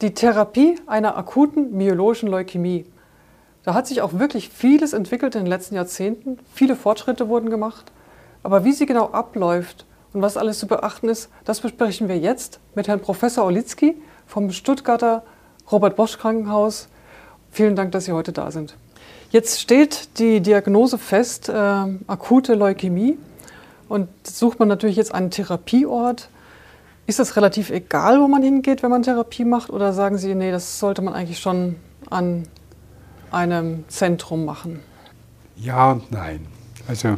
Die Therapie einer akuten myologischen Leukämie. Da hat sich auch wirklich vieles entwickelt in den letzten Jahrzehnten. Viele Fortschritte wurden gemacht. Aber wie sie genau abläuft und was alles zu beachten ist, das besprechen wir jetzt mit Herrn Professor Olitzky vom Stuttgarter Robert Bosch Krankenhaus. Vielen Dank, dass Sie heute da sind. Jetzt steht die Diagnose fest, äh, akute Leukämie. Und sucht man natürlich jetzt einen Therapieort. Ist das relativ egal, wo man hingeht, wenn man Therapie macht? Oder sagen Sie, nee, das sollte man eigentlich schon an einem Zentrum machen? Ja und nein. Also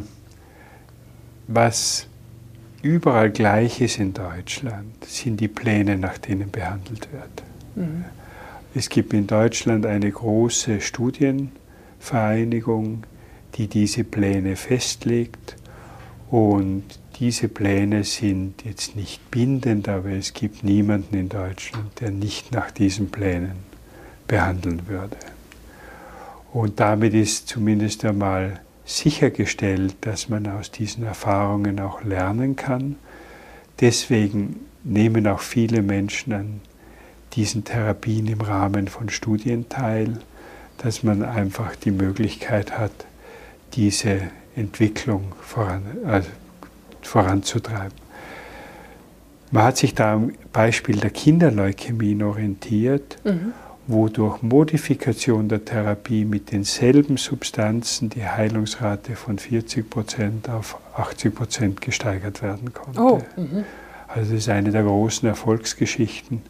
was überall gleich ist in Deutschland, sind die Pläne, nach denen behandelt wird. Mhm. Es gibt in Deutschland eine große Studienvereinigung, die diese Pläne festlegt. Und diese Pläne sind jetzt nicht bindend, aber es gibt niemanden in Deutschland, der nicht nach diesen Plänen behandeln würde. Und damit ist zumindest einmal sichergestellt, dass man aus diesen Erfahrungen auch lernen kann. Deswegen nehmen auch viele Menschen an diesen Therapien im Rahmen von Studien teil, dass man einfach die Möglichkeit hat, diese Entwicklung voran, also voranzutreiben. Man hat sich da am Beispiel der Kinderleukämien orientiert mhm wo durch Modifikation der Therapie mit denselben Substanzen die Heilungsrate von 40 Prozent auf 80 Prozent gesteigert werden konnte. Oh, mhm. also das ist eine der großen Erfolgsgeschichten.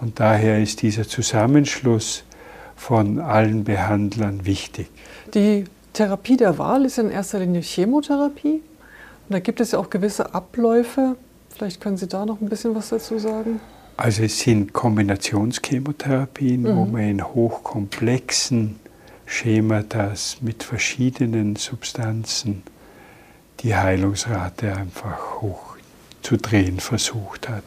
Und daher ist dieser Zusammenschluss von allen Behandlern wichtig. Die Therapie der Wahl ist in erster Linie Chemotherapie. Und da gibt es ja auch gewisse Abläufe. Vielleicht können Sie da noch ein bisschen was dazu sagen. Also es sind Kombinationschemotherapien, mhm. wo man in hochkomplexen Schematas mit verschiedenen Substanzen die Heilungsrate einfach hoch zu drehen versucht hat.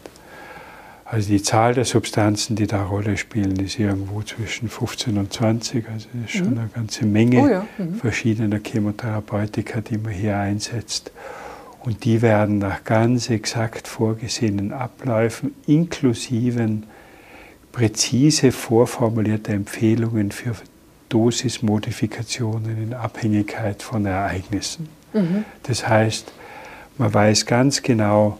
Also die Zahl der Substanzen, die da Rolle spielen, ist irgendwo zwischen 15 und 20. Also das ist schon mhm. eine ganze Menge oh ja. mhm. verschiedener Chemotherapeutika, die man hier einsetzt. Und die werden nach ganz exakt vorgesehenen Abläufen inklusive präzise vorformulierte Empfehlungen für Dosismodifikationen in Abhängigkeit von Ereignissen. Mhm. Das heißt, man weiß ganz genau,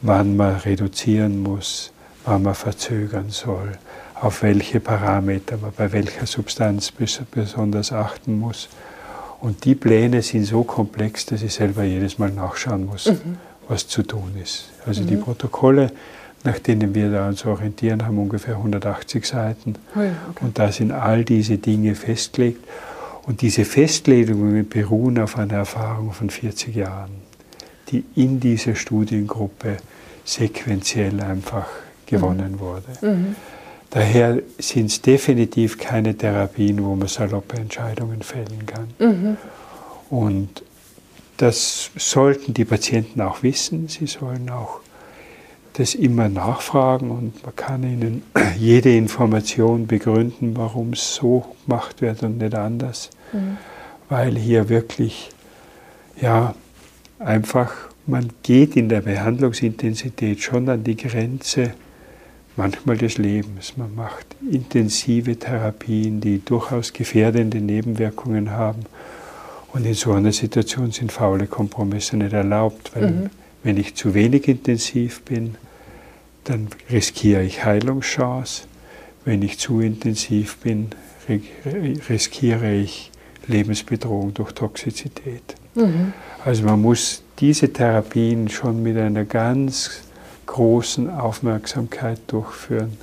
wann man reduzieren muss, wann man verzögern soll, auf welche Parameter man bei welcher Substanz besonders achten muss. Und die Pläne sind so komplex, dass ich selber jedes Mal nachschauen muss, mhm. was zu tun ist. Also mhm. die Protokolle, nach denen wir da uns orientieren, haben ungefähr 180 Seiten. Oh ja, okay. Und da sind all diese Dinge festgelegt. Und diese Festlegungen beruhen auf einer Erfahrung von 40 Jahren, die in dieser Studiengruppe sequenziell einfach gewonnen mhm. wurde. Daher sind es definitiv keine Therapien, wo man saloppe Entscheidungen fällen kann. Mhm. Und das sollten die Patienten auch wissen. Sie sollen auch das immer nachfragen und man kann ihnen jede Information begründen, warum es so gemacht wird und nicht anders. Mhm. Weil hier wirklich, ja, einfach, man geht in der Behandlungsintensität schon an die Grenze manchmal des Lebens. Man macht intensive Therapien, die durchaus gefährdende Nebenwirkungen haben. Und in so einer Situation sind faule Kompromisse nicht erlaubt, weil mhm. wenn ich zu wenig intensiv bin, dann riskiere ich Heilungschance. Wenn ich zu intensiv bin, riskiere ich Lebensbedrohung durch Toxizität. Mhm. Also man muss diese Therapien schon mit einer ganz großen Aufmerksamkeit durchführen.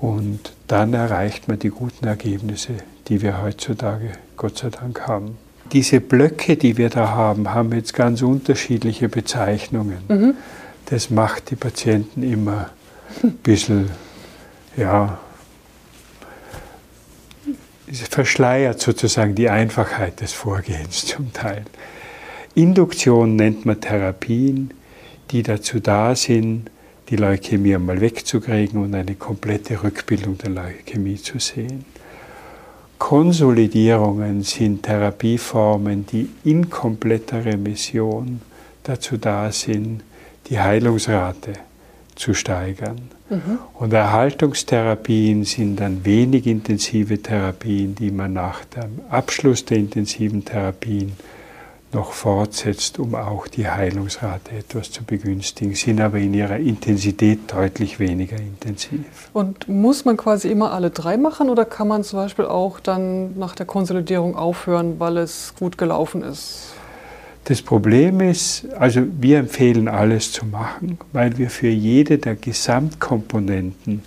Und dann erreicht man die guten Ergebnisse, die wir heutzutage Gott sei Dank haben. Diese Blöcke, die wir da haben, haben jetzt ganz unterschiedliche Bezeichnungen. Mhm. Das macht die Patienten immer ein bisschen, ja, verschleiert sozusagen die Einfachheit des Vorgehens zum Teil. Induktion nennt man Therapien, die dazu da sind, die Leukämie einmal wegzukriegen und eine komplette Rückbildung der Leukämie zu sehen. Konsolidierungen sind Therapieformen, die in kompletter Remission dazu da sind, die Heilungsrate zu steigern. Mhm. Und Erhaltungstherapien sind dann wenig intensive Therapien, die man nach dem Abschluss der intensiven Therapien noch fortsetzt, um auch die Heilungsrate etwas zu begünstigen, sind aber in ihrer Intensität deutlich weniger intensiv. Und muss man quasi immer alle drei machen oder kann man zum Beispiel auch dann nach der Konsolidierung aufhören, weil es gut gelaufen ist? Das Problem ist, also wir empfehlen alles zu machen, weil wir für jede der Gesamtkomponenten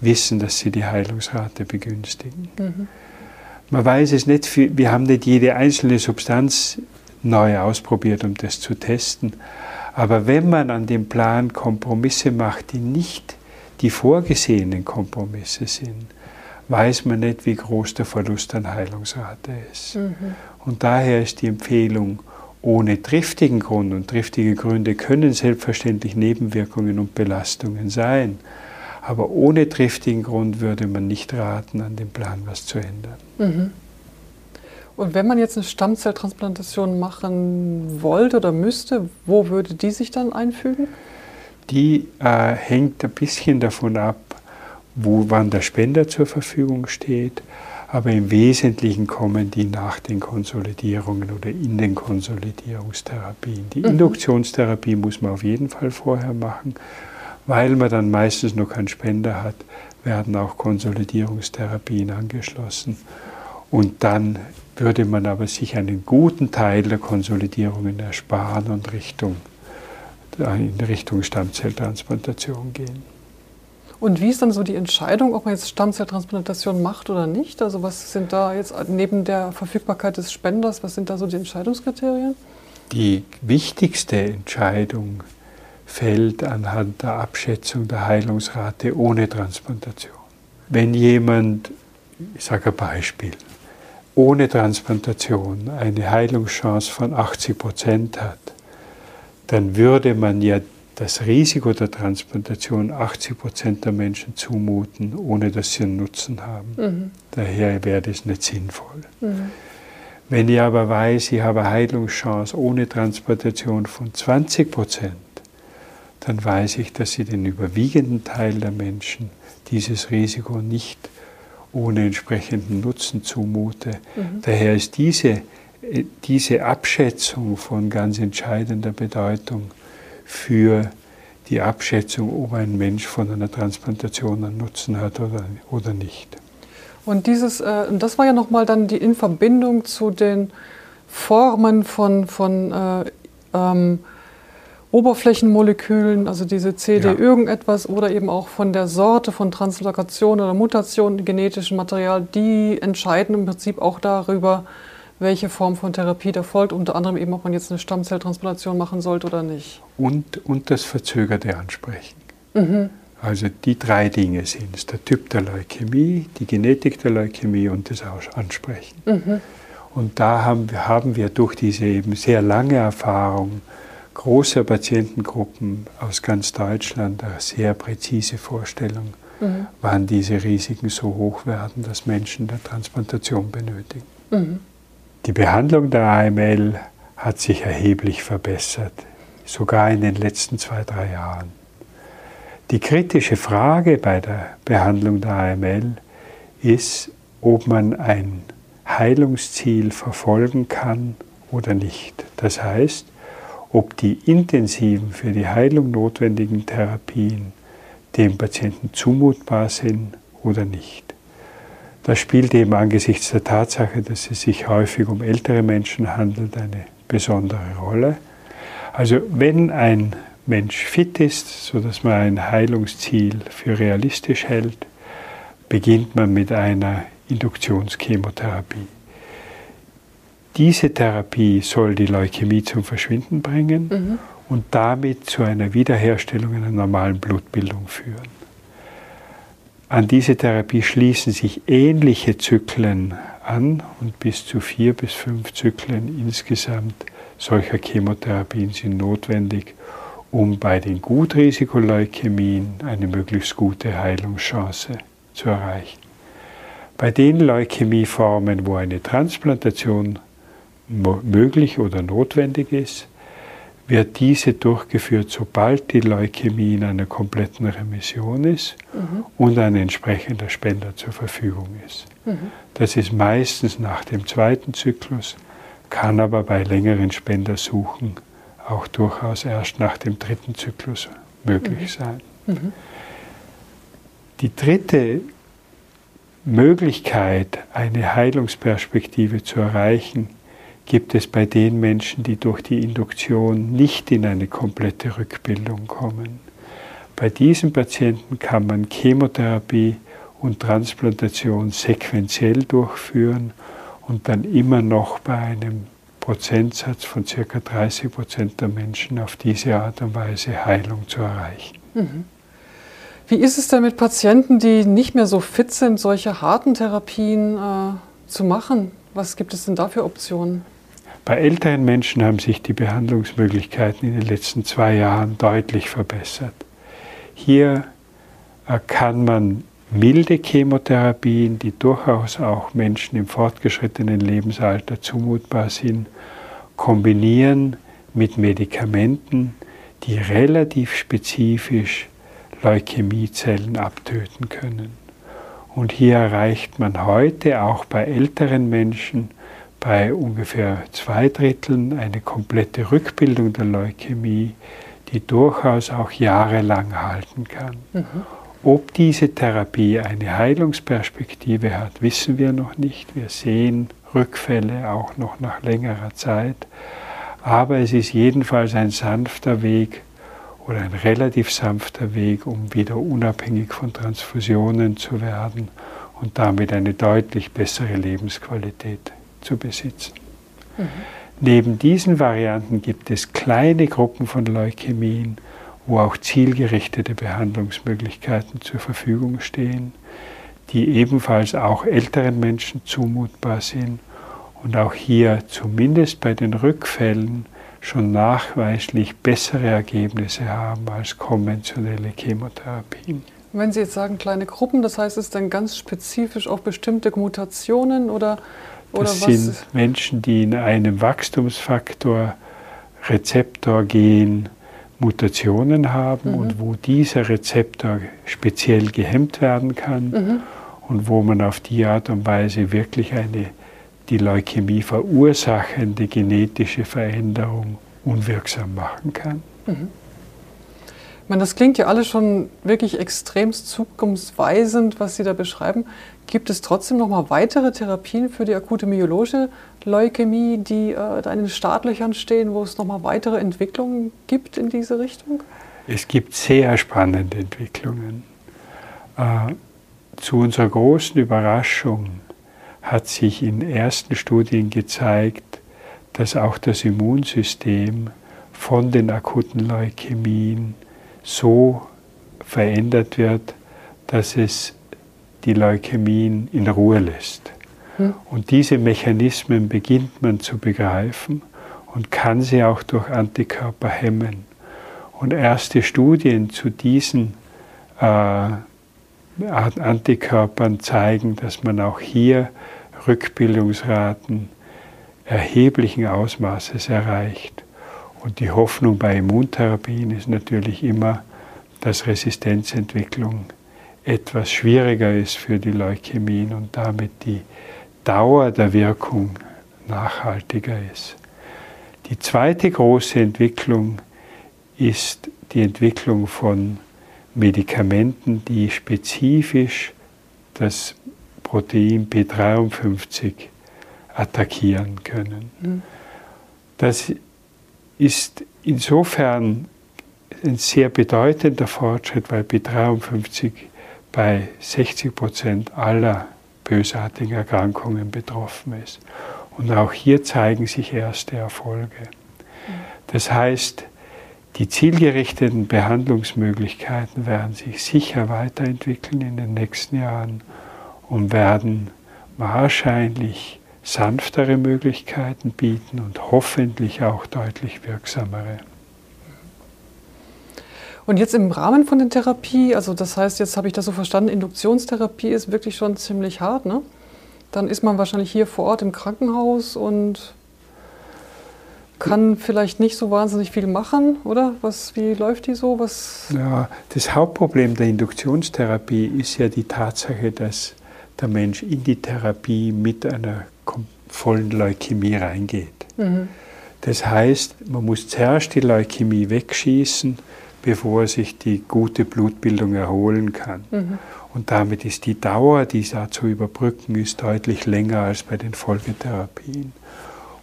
wissen, dass sie die Heilungsrate begünstigen. Mhm. Man weiß es nicht, wir haben nicht jede einzelne Substanz neu ausprobiert, um das zu testen. Aber wenn man an dem Plan Kompromisse macht, die nicht die vorgesehenen Kompromisse sind, weiß man nicht, wie groß der Verlust an Heilungsrate ist. Mhm. Und daher ist die Empfehlung, ohne triftigen Grund, und triftige Gründe können selbstverständlich Nebenwirkungen und Belastungen sein, aber ohne triftigen Grund würde man nicht raten, an dem Plan was zu ändern. Mhm. Und wenn man jetzt eine Stammzelltransplantation machen wollte oder müsste, wo würde die sich dann einfügen? Die äh, hängt ein bisschen davon ab, wo, wann der Spender zur Verfügung steht. Aber im Wesentlichen kommen die nach den Konsolidierungen oder in den Konsolidierungstherapien. Die mhm. Induktionstherapie muss man auf jeden Fall vorher machen, weil man dann meistens noch keinen Spender hat, werden auch Konsolidierungstherapien angeschlossen. Und dann würde man aber sich einen guten Teil der Konsolidierungen ersparen und Richtung, in Richtung Stammzelltransplantation gehen. Und wie ist dann so die Entscheidung, ob man jetzt Stammzelltransplantation macht oder nicht? Also was sind da jetzt neben der Verfügbarkeit des Spenders, was sind da so die Entscheidungskriterien? Die wichtigste Entscheidung fällt anhand der Abschätzung der Heilungsrate ohne Transplantation. Wenn jemand, ich sage ein Beispiel, ohne Transplantation eine Heilungschance von 80 Prozent hat, dann würde man ja das Risiko der Transplantation 80 Prozent der Menschen zumuten, ohne dass sie einen Nutzen haben. Mhm. Daher wäre das nicht sinnvoll. Mhm. Wenn ich aber weiß, ich habe eine Heilungschance ohne Transplantation von 20 Prozent, dann weiß ich, dass ich den überwiegenden Teil der Menschen dieses Risiko nicht ohne entsprechenden Nutzen zumute. Mhm. Daher ist diese, diese Abschätzung von ganz entscheidender Bedeutung für die Abschätzung, ob ein Mensch von einer Transplantation einen Nutzen hat oder, oder nicht. Und dieses, äh, das war ja nochmal dann die in Verbindung zu den Formen von, von äh, ähm, Oberflächenmolekülen, also diese CD ja. irgendetwas oder eben auch von der Sorte von Translokation oder Mutation genetischen Material, die entscheiden im Prinzip auch darüber, welche Form von Therapie da folgt, unter anderem eben, ob man jetzt eine Stammzelltransplantation machen sollte oder nicht. Und, und das verzögerte Ansprechen. Mhm. Also die drei Dinge sind es, der Typ der Leukämie, die Genetik der Leukämie und das Ansprechen. Mhm. Und da haben, haben wir durch diese eben sehr lange Erfahrung großer Patientengruppen aus ganz Deutschland eine sehr präzise Vorstellung, mhm. wann diese Risiken so hoch werden, dass Menschen der Transplantation benötigen. Mhm. Die Behandlung der AML hat sich erheblich verbessert, sogar in den letzten zwei, drei Jahren. Die kritische Frage bei der Behandlung der AML ist, ob man ein Heilungsziel verfolgen kann oder nicht. Das heißt, ob die intensiven für die Heilung notwendigen Therapien dem Patienten zumutbar sind oder nicht. Das spielt eben angesichts der Tatsache, dass es sich häufig um ältere Menschen handelt, eine besondere Rolle. Also wenn ein Mensch fit ist, sodass man ein Heilungsziel für realistisch hält, beginnt man mit einer Induktionschemotherapie. Diese Therapie soll die Leukämie zum Verschwinden bringen mhm. und damit zu einer Wiederherstellung einer normalen Blutbildung führen. An diese Therapie schließen sich ähnliche Zyklen an und bis zu vier bis fünf Zyklen insgesamt solcher Chemotherapien sind notwendig, um bei den Gutrisikoleukämien eine möglichst gute Heilungschance zu erreichen. Bei den Leukämieformen, wo eine Transplantation möglich oder notwendig ist, wird diese durchgeführt, sobald die Leukämie in einer kompletten Remission ist mhm. und ein entsprechender Spender zur Verfügung ist. Mhm. Das ist meistens nach dem zweiten Zyklus, kann aber bei längeren Spendersuchen auch durchaus erst nach dem dritten Zyklus möglich mhm. sein. Mhm. Die dritte Möglichkeit, eine Heilungsperspektive zu erreichen, gibt es bei den Menschen, die durch die Induktion nicht in eine komplette Rückbildung kommen. Bei diesen Patienten kann man Chemotherapie und Transplantation sequenziell durchführen und dann immer noch bei einem Prozentsatz von ca. 30 Prozent der Menschen auf diese Art und Weise Heilung zu erreichen. Mhm. Wie ist es denn mit Patienten, die nicht mehr so fit sind, solche harten Therapien äh, zu machen? Was gibt es denn da für Optionen? Bei älteren Menschen haben sich die Behandlungsmöglichkeiten in den letzten zwei Jahren deutlich verbessert. Hier kann man milde Chemotherapien, die durchaus auch Menschen im fortgeschrittenen Lebensalter zumutbar sind, kombinieren mit Medikamenten, die relativ spezifisch Leukämiezellen abtöten können. Und hier erreicht man heute auch bei älteren Menschen bei ungefähr zwei Dritteln eine komplette Rückbildung der Leukämie, die durchaus auch jahrelang halten kann. Mhm. Ob diese Therapie eine Heilungsperspektive hat, wissen wir noch nicht. Wir sehen Rückfälle auch noch nach längerer Zeit. Aber es ist jedenfalls ein sanfter Weg, oder ein relativ sanfter Weg, um wieder unabhängig von Transfusionen zu werden und damit eine deutlich bessere Lebensqualität zu besitzen. Mhm. Neben diesen Varianten gibt es kleine Gruppen von Leukämien, wo auch zielgerichtete Behandlungsmöglichkeiten zur Verfügung stehen, die ebenfalls auch älteren Menschen zumutbar sind und auch hier zumindest bei den Rückfällen schon nachweislich bessere Ergebnisse haben als konventionelle Chemotherapien. Wenn Sie jetzt sagen kleine Gruppen, das heißt es dann ganz spezifisch auf bestimmte Mutationen oder das sind Menschen, die in einem Wachstumsfaktor Rezeptorgen Mutationen haben mhm. und wo dieser Rezeptor speziell gehemmt werden kann mhm. und wo man auf die Art und Weise wirklich eine die Leukämie verursachende genetische Veränderung unwirksam machen kann. Mhm. Ich meine, das klingt ja alles schon wirklich extremst zukunftsweisend, was Sie da beschreiben. Gibt es trotzdem noch mal weitere Therapien für die akute myologische Leukämie, die äh, da in den Startlöchern stehen, wo es noch mal weitere Entwicklungen gibt in diese Richtung? Es gibt sehr spannende Entwicklungen. Äh, zu unserer großen Überraschung hat sich in ersten Studien gezeigt, dass auch das Immunsystem von den akuten Leukämien so verändert wird, dass es die Leukämien in Ruhe lässt. Hm. Und diese Mechanismen beginnt man zu begreifen und kann sie auch durch Antikörper hemmen. Und erste Studien zu diesen äh, Antikörpern zeigen, dass man auch hier Rückbildungsraten erheblichen Ausmaßes erreicht. Und die Hoffnung bei Immuntherapien ist natürlich immer, dass Resistenzentwicklung etwas schwieriger ist für die Leukämien und damit die Dauer der Wirkung nachhaltiger ist. Die zweite große Entwicklung ist die Entwicklung von Medikamenten, die spezifisch das Protein P53 attackieren können. Mhm. Das ist insofern ein sehr bedeutender Fortschritt, weil P53 bei 60 Prozent aller bösartigen Erkrankungen betroffen ist. Und auch hier zeigen sich erste Erfolge. Das heißt, die zielgerichteten Behandlungsmöglichkeiten werden sich sicher weiterentwickeln in den nächsten Jahren und werden wahrscheinlich sanftere Möglichkeiten bieten und hoffentlich auch deutlich wirksamere. Und jetzt im Rahmen von der Therapie, also das heißt, jetzt habe ich das so verstanden, Induktionstherapie ist wirklich schon ziemlich hart, ne? Dann ist man wahrscheinlich hier vor Ort im Krankenhaus und kann vielleicht nicht so wahnsinnig viel machen, oder? Was, wie läuft die so? Was? Ja, das Hauptproblem der Induktionstherapie ist ja die Tatsache, dass der Mensch in die Therapie mit einer vollen Leukämie reingeht. Mhm. Das heißt, man muss zuerst die Leukämie wegschießen, bevor sich die gute Blutbildung erholen kann. Mhm. Und damit ist die Dauer, die da zu überbrücken ist, deutlich länger als bei den Folgetherapien.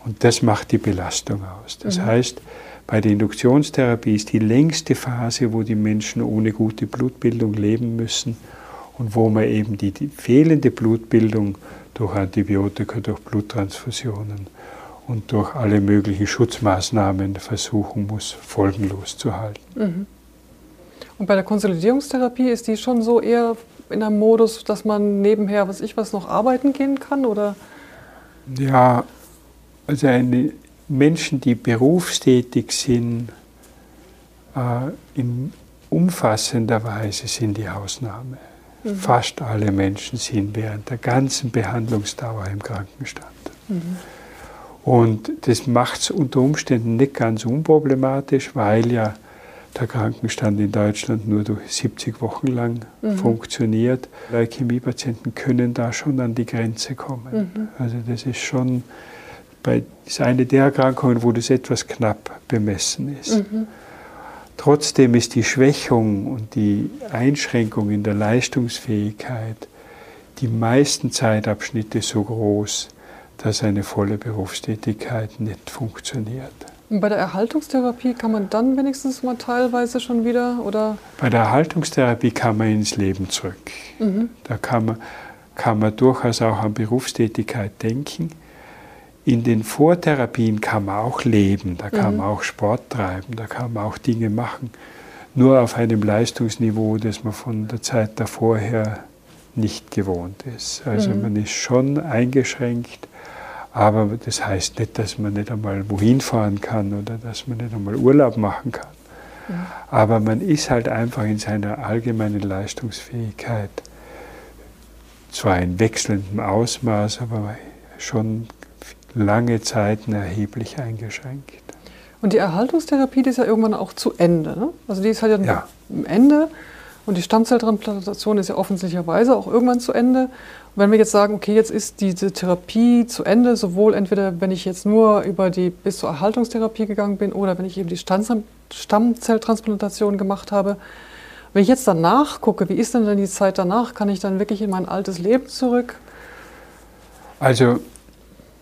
Und das macht die Belastung aus. Das mhm. heißt, bei der Induktionstherapie ist die längste Phase, wo die Menschen ohne gute Blutbildung leben müssen und wo man eben die, die fehlende Blutbildung durch Antibiotika, durch Bluttransfusionen und durch alle möglichen Schutzmaßnahmen versuchen muss, folgenlos zu halten. Mhm. Und bei der Konsolidierungstherapie ist die schon so eher in einem Modus, dass man nebenher, was ich was, noch arbeiten gehen kann? Oder? Ja, also eine, Menschen, die berufstätig sind, äh, in umfassender Weise sind die Ausnahme. Mhm. Fast alle Menschen sind während der ganzen Behandlungsdauer im Krankenstand. Mhm. Und das macht es unter Umständen nicht ganz unproblematisch, weil ja der Krankenstand in Deutschland nur durch 70 Wochen lang mhm. funktioniert. Leukämiepatienten können da schon an die Grenze kommen. Mhm. Also das ist schon bei, ist eine der Erkrankungen, wo das etwas knapp bemessen ist. Mhm. Trotzdem ist die Schwächung und die Einschränkung in der Leistungsfähigkeit die meisten Zeitabschnitte so groß, dass eine volle Berufstätigkeit nicht funktioniert. Bei der Erhaltungstherapie kann man dann wenigstens mal teilweise schon wieder oder? Bei der Erhaltungstherapie kann man ins Leben zurück. Mhm. Da kann man, kann man durchaus auch an Berufstätigkeit denken. In den Vortherapien kann man auch leben, da kann mhm. man auch Sport treiben, da kann man auch Dinge machen. Nur auf einem Leistungsniveau, das man von der Zeit davor her nicht gewohnt ist. Also mhm. man ist schon eingeschränkt aber das heißt nicht, dass man nicht einmal wohin fahren kann oder dass man nicht einmal Urlaub machen kann. Ja. Aber man ist halt einfach in seiner allgemeinen Leistungsfähigkeit zwar in wechselndem Ausmaß, aber schon lange Zeiten erheblich eingeschränkt. Und die Erhaltungstherapie, die ist ja irgendwann auch zu Ende. Ne? Also die ist halt ja, ja. am Ende und die Stammzelltransplantation ist ja offensichtlicherweise auch irgendwann zu Ende. Und wenn wir jetzt sagen, okay, jetzt ist diese Therapie zu Ende, sowohl entweder wenn ich jetzt nur über die bis zur Erhaltungstherapie gegangen bin oder wenn ich eben die Stammzelltransplantation gemacht habe, wenn ich jetzt danach gucke, wie ist denn dann die Zeit danach? Kann ich dann wirklich in mein altes Leben zurück? Also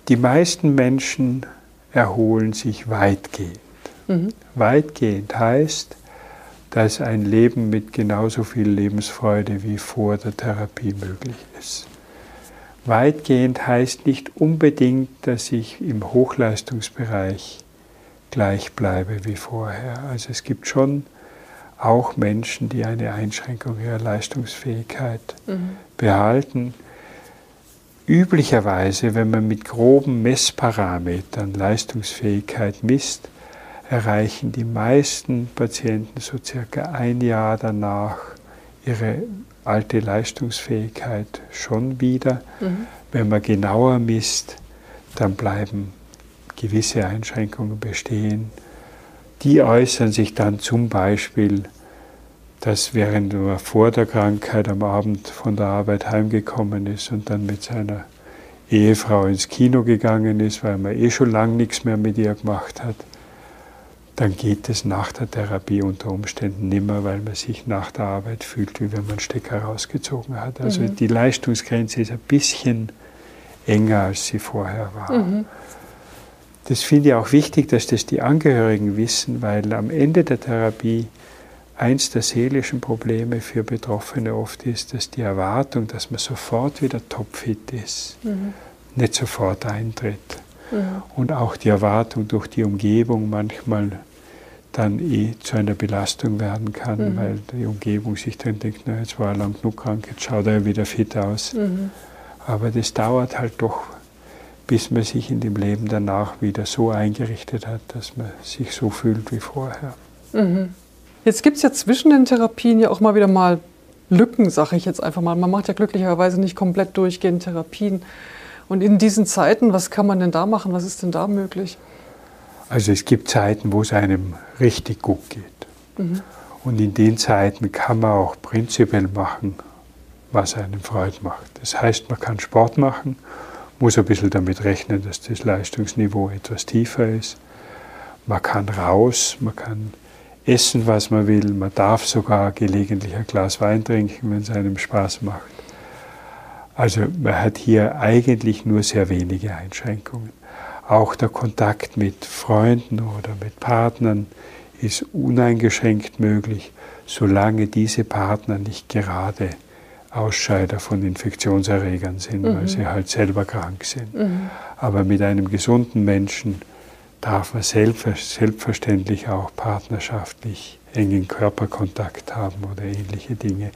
die meisten Menschen erholen sich weitgehend. Mhm. Weitgehend heißt, dass ein Leben mit genauso viel Lebensfreude wie vor der Therapie möglich ist. Weitgehend heißt nicht unbedingt, dass ich im Hochleistungsbereich gleich bleibe wie vorher. Also es gibt schon auch Menschen, die eine Einschränkung ihrer Leistungsfähigkeit mhm. behalten. Üblicherweise, wenn man mit groben Messparametern Leistungsfähigkeit misst, erreichen die meisten Patienten so circa ein Jahr danach ihre alte Leistungsfähigkeit schon wieder. Mhm. Wenn man genauer misst, dann bleiben gewisse Einschränkungen bestehen. Die äußern sich dann zum Beispiel, dass während man vor der Krankheit am Abend von der Arbeit heimgekommen ist und dann mit seiner Ehefrau ins Kino gegangen ist, weil man eh schon lange nichts mehr mit ihr gemacht hat, dann geht es nach der Therapie unter Umständen nimmer, weil man sich nach der Arbeit fühlt, wie wenn man einen Stecker rausgezogen hat. Also mhm. die Leistungsgrenze ist ein bisschen enger, als sie vorher war. Mhm. Das finde ich auch wichtig, dass das die Angehörigen wissen, weil am Ende der Therapie eins der seelischen Probleme für Betroffene oft ist, dass die Erwartung, dass man sofort wieder topfit ist, mhm. nicht sofort eintritt. Mhm. Und auch die Erwartung durch die Umgebung manchmal dann eh zu einer Belastung werden kann, mhm. weil die Umgebung sich dann denkt, na, jetzt war er lang genug krank, jetzt schaut er wieder fit aus. Mhm. Aber das dauert halt doch, bis man sich in dem Leben danach wieder so eingerichtet hat, dass man sich so fühlt wie vorher. Mhm. Jetzt gibt es ja zwischen den Therapien ja auch mal wieder mal Lücken, sage ich jetzt einfach mal. Man macht ja glücklicherweise nicht komplett durchgehend Therapien. Und in diesen Zeiten, was kann man denn da machen? Was ist denn da möglich? Also es gibt Zeiten, wo es einem richtig gut geht. Mhm. Und in den Zeiten kann man auch prinzipiell machen, was einem Freude macht. Das heißt, man kann Sport machen, muss ein bisschen damit rechnen, dass das Leistungsniveau etwas tiefer ist. Man kann raus, man kann essen, was man will, man darf sogar gelegentlich ein Glas Wein trinken, wenn es einem Spaß macht. Also man hat hier eigentlich nur sehr wenige Einschränkungen. Auch der Kontakt mit Freunden oder mit Partnern ist uneingeschränkt möglich, solange diese Partner nicht gerade Ausscheider von Infektionserregern sind, mhm. weil sie halt selber krank sind. Mhm. Aber mit einem gesunden Menschen darf man selbstverständlich auch partnerschaftlich engen Körperkontakt haben oder ähnliche Dinge.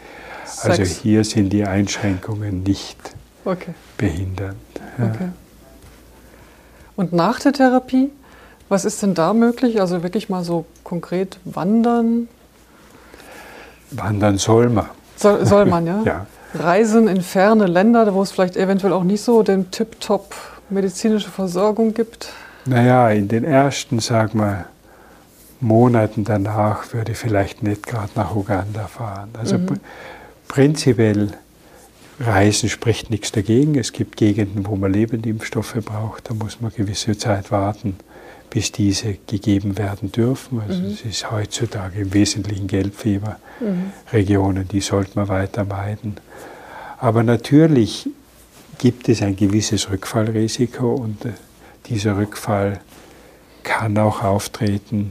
Also hier sind die Einschränkungen nicht okay. behindernd. Ja. Okay. Und nach der Therapie, was ist denn da möglich? Also wirklich mal so konkret wandern? Wandern soll man. Soll, soll man, ja? ja. Reisen in ferne Länder, wo es vielleicht eventuell auch nicht so den Tip-Top medizinische Versorgung gibt? Naja, in den ersten, sag mal, Monaten danach würde ich vielleicht nicht gerade nach Uganda fahren. Also mhm. prinzipiell Reisen spricht nichts dagegen. Es gibt Gegenden, wo man Lebendimpfstoffe braucht. Da muss man gewisse Zeit warten, bis diese gegeben werden dürfen. Also mhm. es ist heutzutage im Wesentlichen Gelbfieberregionen, die sollte man weiter meiden. Aber natürlich gibt es ein gewisses Rückfallrisiko und äh, dieser Rückfall kann auch auftreten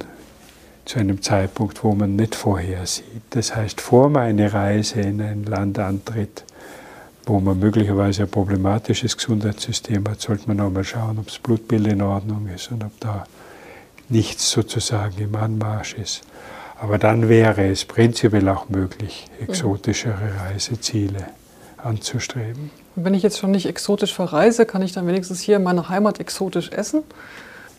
zu einem Zeitpunkt, wo man nicht vorhersieht. Das heißt, vor man eine Reise in ein Land antritt, wo man möglicherweise ein problematisches Gesundheitssystem hat, sollte man auch mal schauen, ob das Blutbild in Ordnung ist und ob da nichts sozusagen im Anmarsch ist. Aber dann wäre es prinzipiell auch möglich, exotischere Reiseziele anzustreben. Wenn ich jetzt schon nicht exotisch verreise, kann ich dann wenigstens hier in meiner Heimat exotisch essen?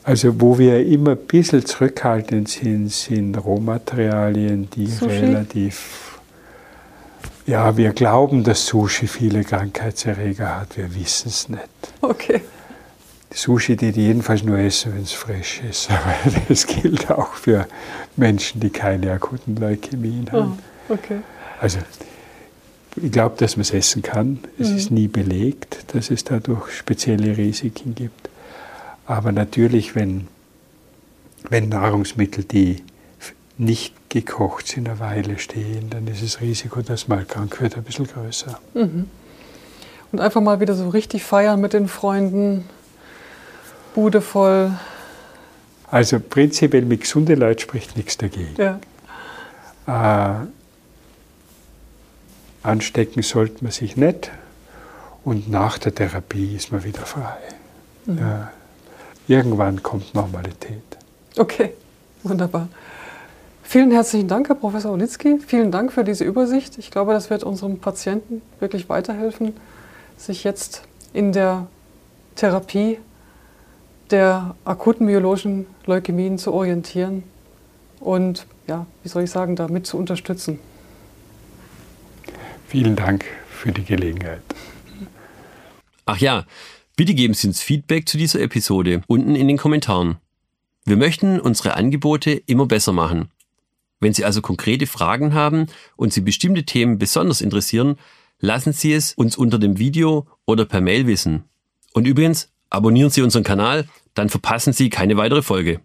Also wo wir immer ein bisschen zurückhaltend sind, sind Rohmaterialien, die Sushi? relativ... Ja, wir glauben, dass Sushi viele Krankheitserreger hat, wir wissen es nicht. Okay. Sushi, die die jedenfalls nur essen, wenn es frisch ist. Aber das gilt auch für Menschen, die keine akuten Leukämien haben. Oh, okay. Also ich glaube, dass man es essen kann. Es mhm. ist nie belegt, dass es dadurch spezielle Risiken gibt. Aber natürlich, wenn, wenn Nahrungsmittel, die nicht gekocht sind, eine Weile stehen, dann ist das Risiko, dass man krank wird, ein bisschen größer. Mhm. Und einfach mal wieder so richtig feiern mit den Freunden, Bude voll. Also prinzipiell mit gesunden Leuten spricht nichts dagegen. Ja. Äh, Anstecken sollte man sich nicht und nach der Therapie ist man wieder frei. Mhm. Ja. Irgendwann kommt Normalität. Okay, wunderbar. Vielen herzlichen Dank, Herr Professor Olitzky. Vielen Dank für diese Übersicht. Ich glaube, das wird unserem Patienten wirklich weiterhelfen, sich jetzt in der Therapie der akuten myologischen Leukämien zu orientieren und, ja, wie soll ich sagen, damit zu unterstützen. Vielen Dank für die Gelegenheit. Ach ja, bitte geben Sie uns Feedback zu dieser Episode unten in den Kommentaren. Wir möchten unsere Angebote immer besser machen. Wenn Sie also konkrete Fragen haben und Sie bestimmte Themen besonders interessieren, lassen Sie es uns unter dem Video oder per Mail wissen. Und übrigens, abonnieren Sie unseren Kanal, dann verpassen Sie keine weitere Folge.